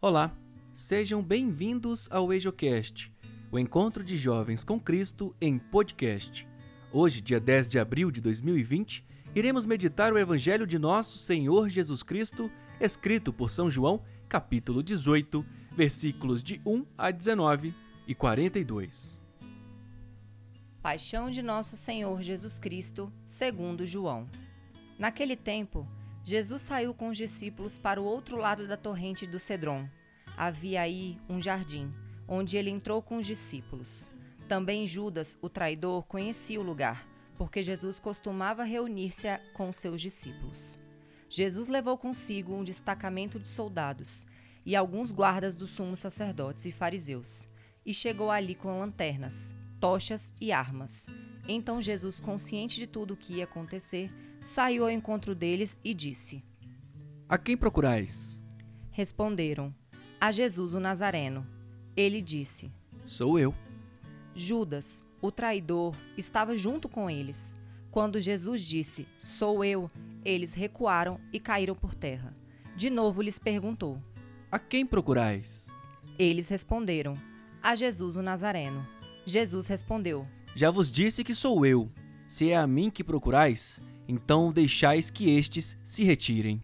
Olá, sejam bem-vindos ao EjoCast, o encontro de jovens com Cristo em podcast. Hoje, dia 10 de abril de 2020, iremos meditar o Evangelho de Nosso Senhor Jesus Cristo, escrito por São João, capítulo 18, versículos de 1 a 19 e 42. Paixão de Nosso Senhor Jesus Cristo, segundo João. Naquele tempo, Jesus saiu com os discípulos para o outro lado da torrente do Cedron. Havia aí um jardim, onde ele entrou com os discípulos. Também Judas, o traidor, conhecia o lugar, porque Jesus costumava reunir-se com seus discípulos. Jesus levou consigo um destacamento de soldados e alguns guardas dos sumos sacerdotes e fariseus, e chegou ali com lanternas, tochas e armas. Então Jesus, consciente de tudo o que ia acontecer, saiu ao encontro deles e disse: A quem procurais? Responderam: A Jesus o Nazareno. Ele disse: Sou eu. Judas, o traidor, estava junto com eles. Quando Jesus disse: Sou eu, eles recuaram e caíram por terra. De novo lhes perguntou: A quem procurais? Eles responderam: A Jesus o Nazareno. Jesus respondeu: Já vos disse que sou eu. Se é a mim que procurais, então deixais que estes se retirem.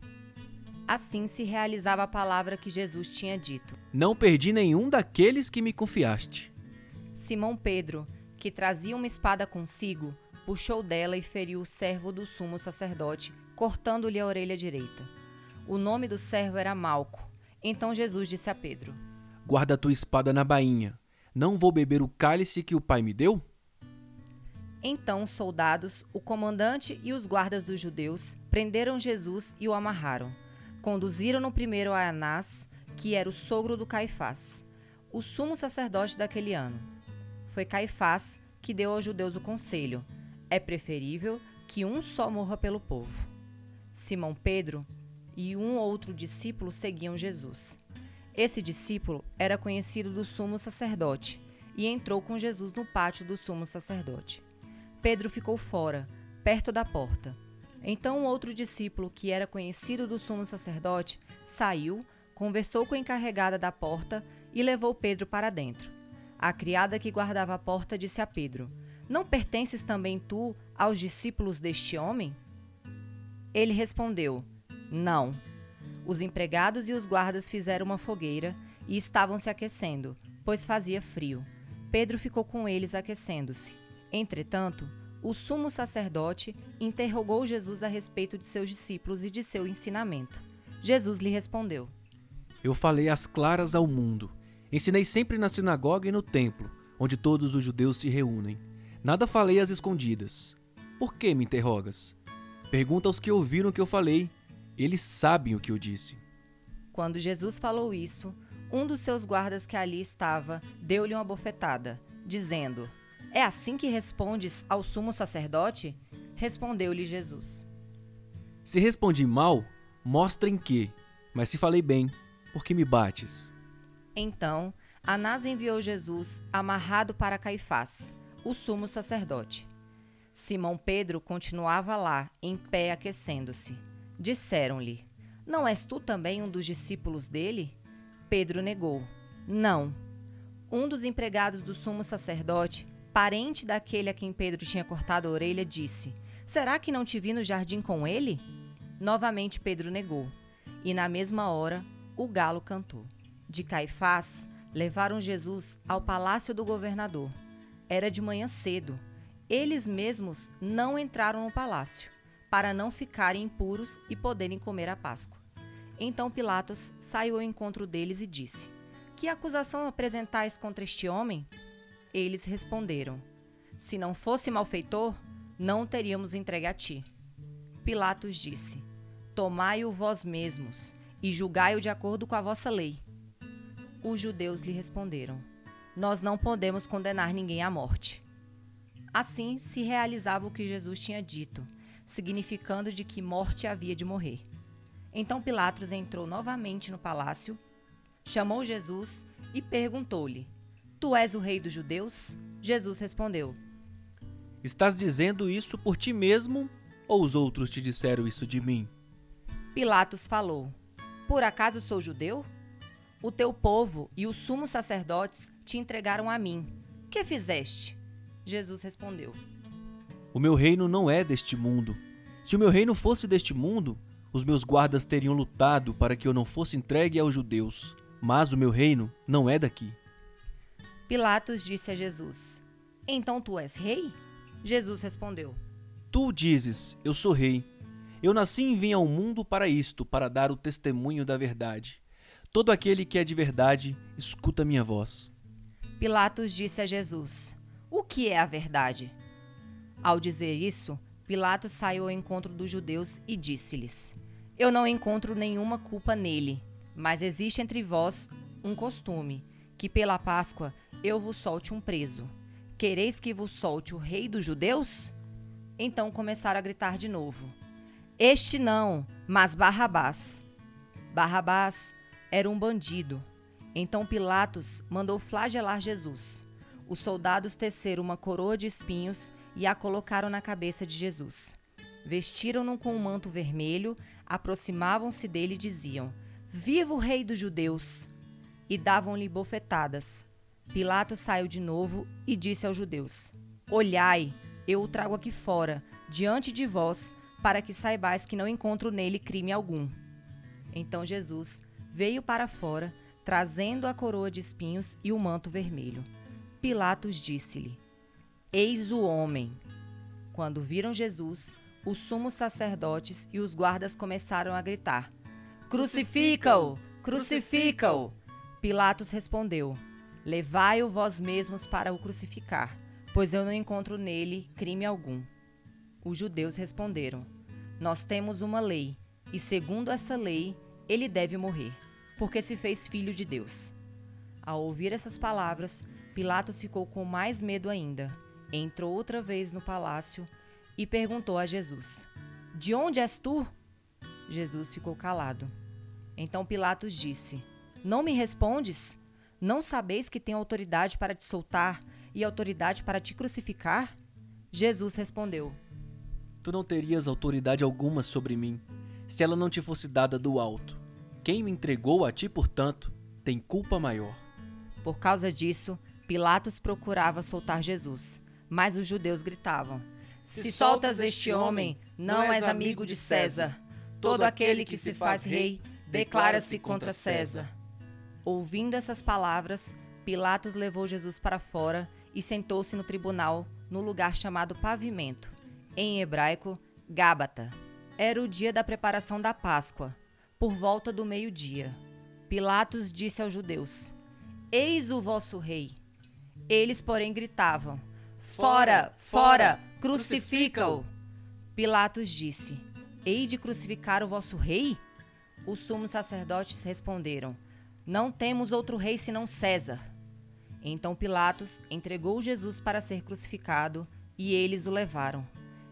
Assim se realizava a palavra que Jesus tinha dito. Não perdi nenhum daqueles que me confiaste. Simão Pedro, que trazia uma espada consigo, puxou dela e feriu o servo do sumo sacerdote, cortando-lhe a orelha direita. O nome do servo era Malco. Então Jesus disse a Pedro: Guarda a tua espada na bainha. Não vou beber o cálice que o Pai me deu? Então os soldados, o comandante e os guardas dos judeus prenderam Jesus e o amarraram. Conduziram-no primeiro a Anás, que era o sogro do Caifás, o sumo sacerdote daquele ano. Foi Caifás que deu aos judeus o conselho: é preferível que um só morra pelo povo. Simão Pedro e um outro discípulo seguiam Jesus. Esse discípulo era conhecido do sumo sacerdote e entrou com Jesus no pátio do sumo sacerdote. Pedro ficou fora, perto da porta. Então um outro discípulo, que era conhecido do sumo sacerdote, saiu, conversou com a encarregada da porta e levou Pedro para dentro. A criada que guardava a porta disse a Pedro: Não pertences também tu aos discípulos deste homem? Ele respondeu: Não. Os empregados e os guardas fizeram uma fogueira e estavam se aquecendo, pois fazia frio. Pedro ficou com eles aquecendo-se. Entretanto, o sumo sacerdote interrogou Jesus a respeito de seus discípulos e de seu ensinamento. Jesus lhe respondeu: Eu falei às claras ao mundo. Ensinei sempre na sinagoga e no templo, onde todos os judeus se reúnem. Nada falei às escondidas. Por que me interrogas? Pergunta aos que ouviram o que eu falei. Eles sabem o que eu disse. Quando Jesus falou isso, um dos seus guardas que ali estava deu-lhe uma bofetada, dizendo: é assim que respondes ao sumo sacerdote? Respondeu-lhe Jesus. Se respondi mal, mostra em que, mas se falei bem, por que me bates? Então, Anás enviou Jesus amarrado para Caifás, o sumo sacerdote. Simão Pedro continuava lá, em pé aquecendo-se. Disseram-lhe: Não és tu também um dos discípulos dele? Pedro negou: Não. Um dos empregados do sumo sacerdote parente daquele a quem Pedro tinha cortado a orelha, disse: Será que não te vi no jardim com ele? Novamente Pedro negou. E na mesma hora, o galo cantou. De Caifás, levaram Jesus ao palácio do governador. Era de manhã cedo. Eles mesmos não entraram no palácio, para não ficarem impuros e poderem comer a Páscoa. Então Pilatos saiu ao encontro deles e disse: Que acusação apresentais contra este homem? Eles responderam: Se não fosse malfeitor, não teríamos entregue a ti. Pilatos disse: Tomai-o vós mesmos e julgai-o de acordo com a vossa lei. Os judeus lhe responderam: Nós não podemos condenar ninguém à morte. Assim se realizava o que Jesus tinha dito, significando de que morte havia de morrer. Então Pilatos entrou novamente no palácio, chamou Jesus e perguntou-lhe: Tu és o rei dos judeus? Jesus respondeu: Estás dizendo isso por ti mesmo ou os outros te disseram isso de mim? Pilatos falou: Por acaso sou judeu? O teu povo e os sumos sacerdotes te entregaram a mim. Que fizeste? Jesus respondeu: O meu reino não é deste mundo. Se o meu reino fosse deste mundo, os meus guardas teriam lutado para que eu não fosse entregue aos judeus. Mas o meu reino não é daqui. Pilatos disse a Jesus: Então tu és rei? Jesus respondeu: Tu dizes, eu sou rei. Eu nasci e vim ao mundo para isto, para dar o testemunho da verdade. Todo aquele que é de verdade, escuta minha voz. Pilatos disse a Jesus: O que é a verdade? Ao dizer isso, Pilatos saiu ao encontro dos judeus e disse-lhes: Eu não encontro nenhuma culpa nele, mas existe entre vós um costume, que pela Páscoa eu vos solte um preso. Quereis que vos solte o rei dos judeus? Então começaram a gritar de novo: Este não, mas Barrabás. Barrabás era um bandido. Então Pilatos mandou flagelar Jesus. Os soldados teceram uma coroa de espinhos e a colocaram na cabeça de Jesus. Vestiram-no com um manto vermelho, aproximavam-se dele e diziam: Viva o rei dos judeus! E davam-lhe bofetadas. Pilatos saiu de novo e disse aos judeus: Olhai, eu o trago aqui fora, diante de vós, para que saibais que não encontro nele crime algum. Então Jesus veio para fora, trazendo a coroa de espinhos e o manto vermelho. Pilatos disse-lhe: Eis o homem. Quando viram Jesus, os sumos sacerdotes e os guardas começaram a gritar: Crucifica-o! Crucifica-o! Pilatos respondeu: Levai-o vós mesmos para o crucificar, pois eu não encontro nele crime algum. Os judeus responderam: Nós temos uma lei, e segundo essa lei, ele deve morrer, porque se fez filho de Deus. Ao ouvir essas palavras, Pilatos ficou com mais medo ainda entrou outra vez no palácio e perguntou a Jesus: De onde és tu? Jesus ficou calado. Então Pilatos disse: Não me respondes? Não sabeis que tenho autoridade para te soltar e autoridade para te crucificar? Jesus respondeu: Tu não terias autoridade alguma sobre mim, se ela não te fosse dada do alto. Quem me entregou a ti, portanto, tem culpa maior. Por causa disso, Pilatos procurava soltar Jesus, mas os judeus gritavam: Se soltas este homem, não és amigo de César. Todo aquele que se faz rei declara-se contra César. Ouvindo essas palavras, Pilatos levou Jesus para fora e sentou-se no tribunal, no lugar chamado Pavimento, em hebraico, Gábata. Era o dia da preparação da Páscoa, por volta do meio-dia. Pilatos disse aos judeus: Eis o vosso rei. Eles, porém, gritavam: Fora, fora, crucifica-o! Pilatos disse: Hei de crucificar o vosso rei? Os sumos sacerdotes responderam: Não temos outro rei senão César. Então Pilatos entregou Jesus para ser crucificado e eles o levaram.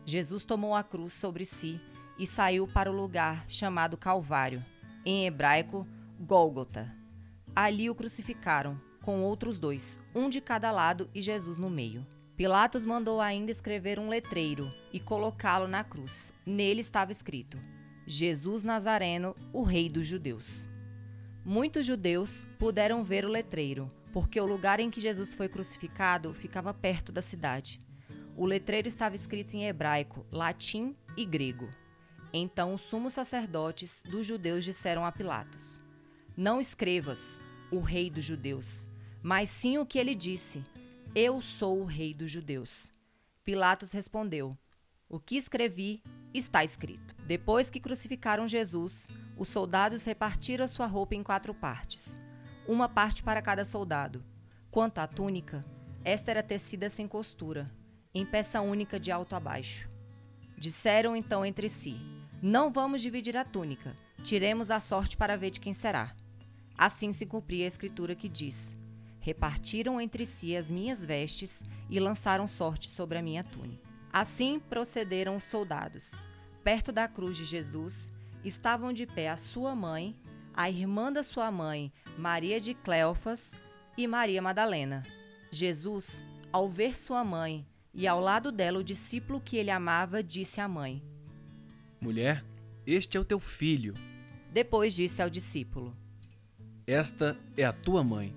Jesus tomou a cruz sobre si e saiu para o lugar chamado Calvário, em hebraico, Gólgota. Ali o crucificaram, com outros dois, um de cada lado e Jesus no meio. Pilatos mandou ainda escrever um letreiro e colocá-lo na cruz. Nele estava escrito: Jesus Nazareno, o Rei dos Judeus. Muitos judeus puderam ver o letreiro, porque o lugar em que Jesus foi crucificado ficava perto da cidade. O letreiro estava escrito em hebraico, latim e grego. Então os sumos sacerdotes dos judeus disseram a Pilatos: Não escrevas, o Rei dos Judeus, mas sim o que ele disse eu sou o rei dos judeus. Pilatos respondeu: O que escrevi está escrito. Depois que crucificaram Jesus, os soldados repartiram sua roupa em quatro partes, uma parte para cada soldado. Quanto à túnica, esta era tecida sem costura, em peça única de alto a baixo. Disseram então entre si: Não vamos dividir a túnica, tiremos a sorte para ver de quem será. Assim se cumpria a escritura que diz: repartiram entre si as minhas vestes e lançaram sorte sobre a minha túnica. Assim procederam os soldados. Perto da cruz de Jesus estavam de pé a sua mãe, a irmã da sua mãe, Maria de Cleofas, e Maria Madalena. Jesus, ao ver sua mãe e ao lado dela o discípulo que ele amava, disse à mãe: Mulher, este é o teu filho. Depois disse ao discípulo: esta é a tua mãe.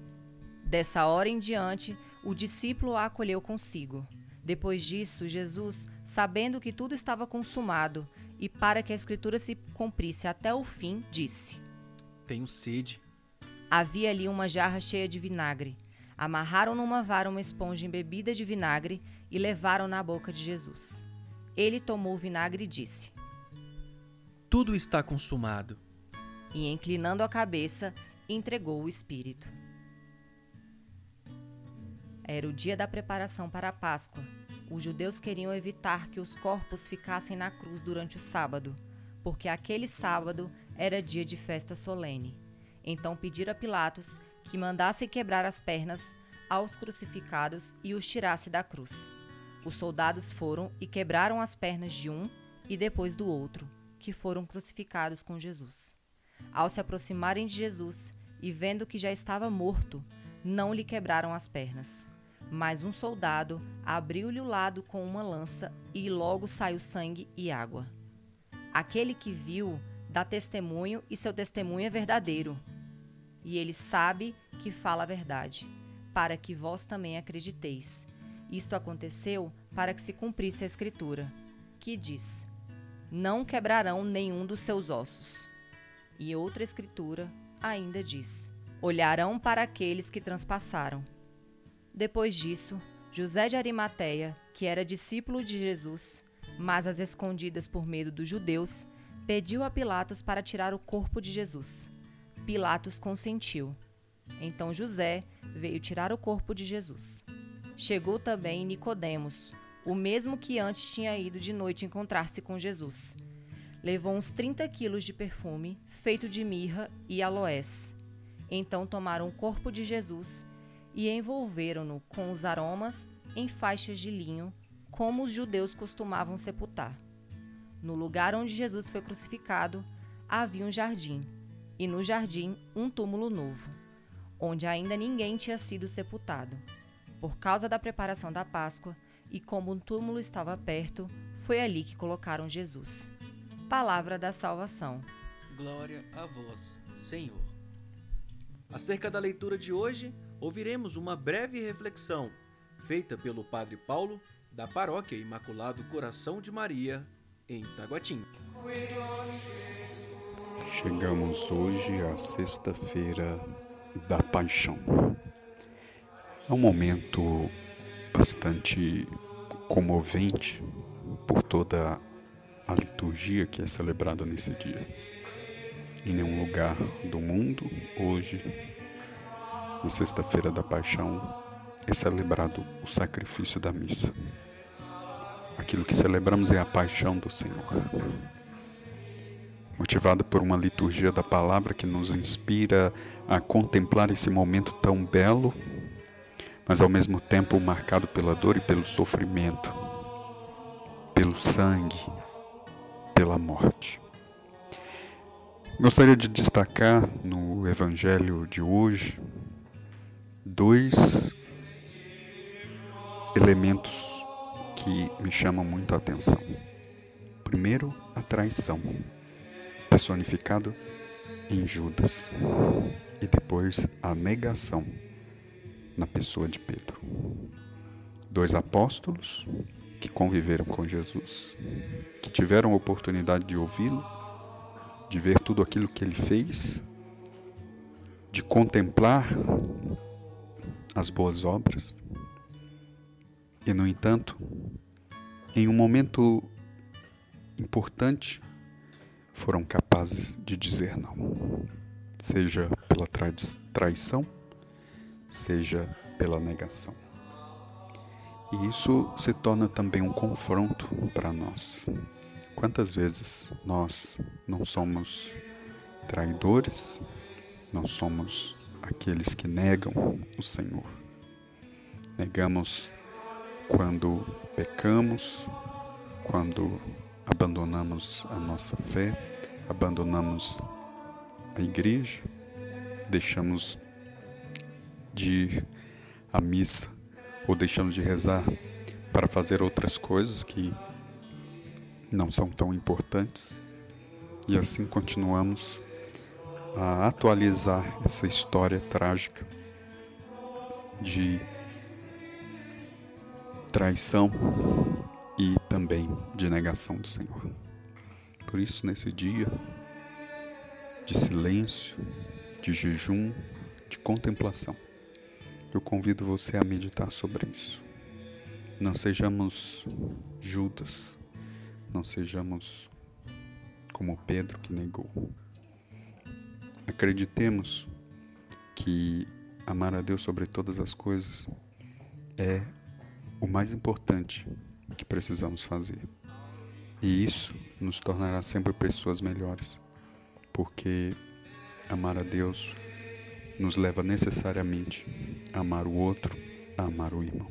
Dessa hora em diante, o discípulo a acolheu consigo. Depois disso, Jesus, sabendo que tudo estava consumado e para que a escritura se cumprisse até o fim, disse: Tenho sede. Havia ali uma jarra cheia de vinagre. Amarraram numa vara uma esponja embebida de vinagre e levaram na boca de Jesus. Ele tomou o vinagre e disse: Tudo está consumado. E inclinando a cabeça, entregou o espírito. Era o dia da preparação para a Páscoa. Os judeus queriam evitar que os corpos ficassem na cruz durante o sábado, porque aquele sábado era dia de festa solene. Então pediram a Pilatos que mandasse quebrar as pernas aos crucificados e os tirasse da cruz. Os soldados foram e quebraram as pernas de um e depois do outro, que foram crucificados com Jesus. Ao se aproximarem de Jesus e vendo que já estava morto, não lhe quebraram as pernas. Mas um soldado abriu-lhe o lado com uma lança e logo saiu sangue e água. Aquele que viu dá testemunho e seu testemunho é verdadeiro. E ele sabe que fala a verdade, para que vós também acrediteis. Isto aconteceu para que se cumprisse a Escritura, que diz: Não quebrarão nenhum dos seus ossos. E outra Escritura ainda diz: Olharão para aqueles que transpassaram. Depois disso, José de Arimateia, que era discípulo de Jesus, mas às escondidas por medo dos judeus, pediu a Pilatos para tirar o corpo de Jesus. Pilatos consentiu. Então José veio tirar o corpo de Jesus. Chegou também Nicodemos, o mesmo que antes tinha ido de noite encontrar-se com Jesus. Levou uns 30 quilos de perfume, feito de mirra e aloés. Então tomaram o corpo de Jesus e envolveram-no com os aromas em faixas de linho, como os judeus costumavam sepultar. No lugar onde Jesus foi crucificado, havia um jardim, e no jardim um túmulo novo, onde ainda ninguém tinha sido sepultado. Por causa da preparação da Páscoa, e como o túmulo estava perto, foi ali que colocaram Jesus. Palavra da salvação. Glória a vós, Senhor. Acerca da leitura de hoje, ouviremos uma breve reflexão feita pelo Padre Paulo da Paróquia Imaculado Coração de Maria, em Taguatim. Chegamos hoje à sexta-feira da Paixão. É um momento bastante comovente por toda a liturgia que é celebrada nesse dia. Em nenhum lugar do mundo, hoje, na Sexta-feira da Paixão, é celebrado o sacrifício da missa. Aquilo que celebramos é a paixão do Senhor. Motivada por uma liturgia da palavra que nos inspira a contemplar esse momento tão belo, mas ao mesmo tempo marcado pela dor e pelo sofrimento, pelo sangue, pela morte. Gostaria de destacar no Evangelho de hoje dois elementos que me chamam muito a atenção. Primeiro, a traição, personificado em Judas, e depois a negação na pessoa de Pedro. Dois apóstolos que conviveram com Jesus, que tiveram a oportunidade de ouvi-lo, de ver tudo aquilo que ele fez, de contemplar as boas obras, e, no entanto, em um momento importante, foram capazes de dizer não, seja pela traição, seja pela negação. E isso se torna também um confronto para nós. Quantas vezes nós não somos traidores, não somos aqueles que negam o Senhor? Negamos quando pecamos, quando abandonamos a nossa fé, abandonamos a igreja, deixamos de ir à missa ou deixamos de rezar para fazer outras coisas que não são tão importantes e assim continuamos a atualizar essa história trágica de traição e também de negação do Senhor. Por isso, nesse dia de silêncio, de jejum, de contemplação, eu convido você a meditar sobre isso. Não sejamos Judas, não sejamos como Pedro que negou. Acreditemos que amar a Deus sobre todas as coisas é o mais importante que precisamos fazer. E isso nos tornará sempre pessoas melhores, porque amar a Deus nos leva necessariamente a amar o outro, a amar o irmão.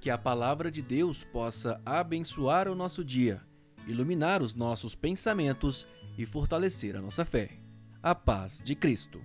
Que a palavra de Deus possa abençoar o nosso dia, iluminar os nossos pensamentos e fortalecer a nossa fé. A paz de Cristo.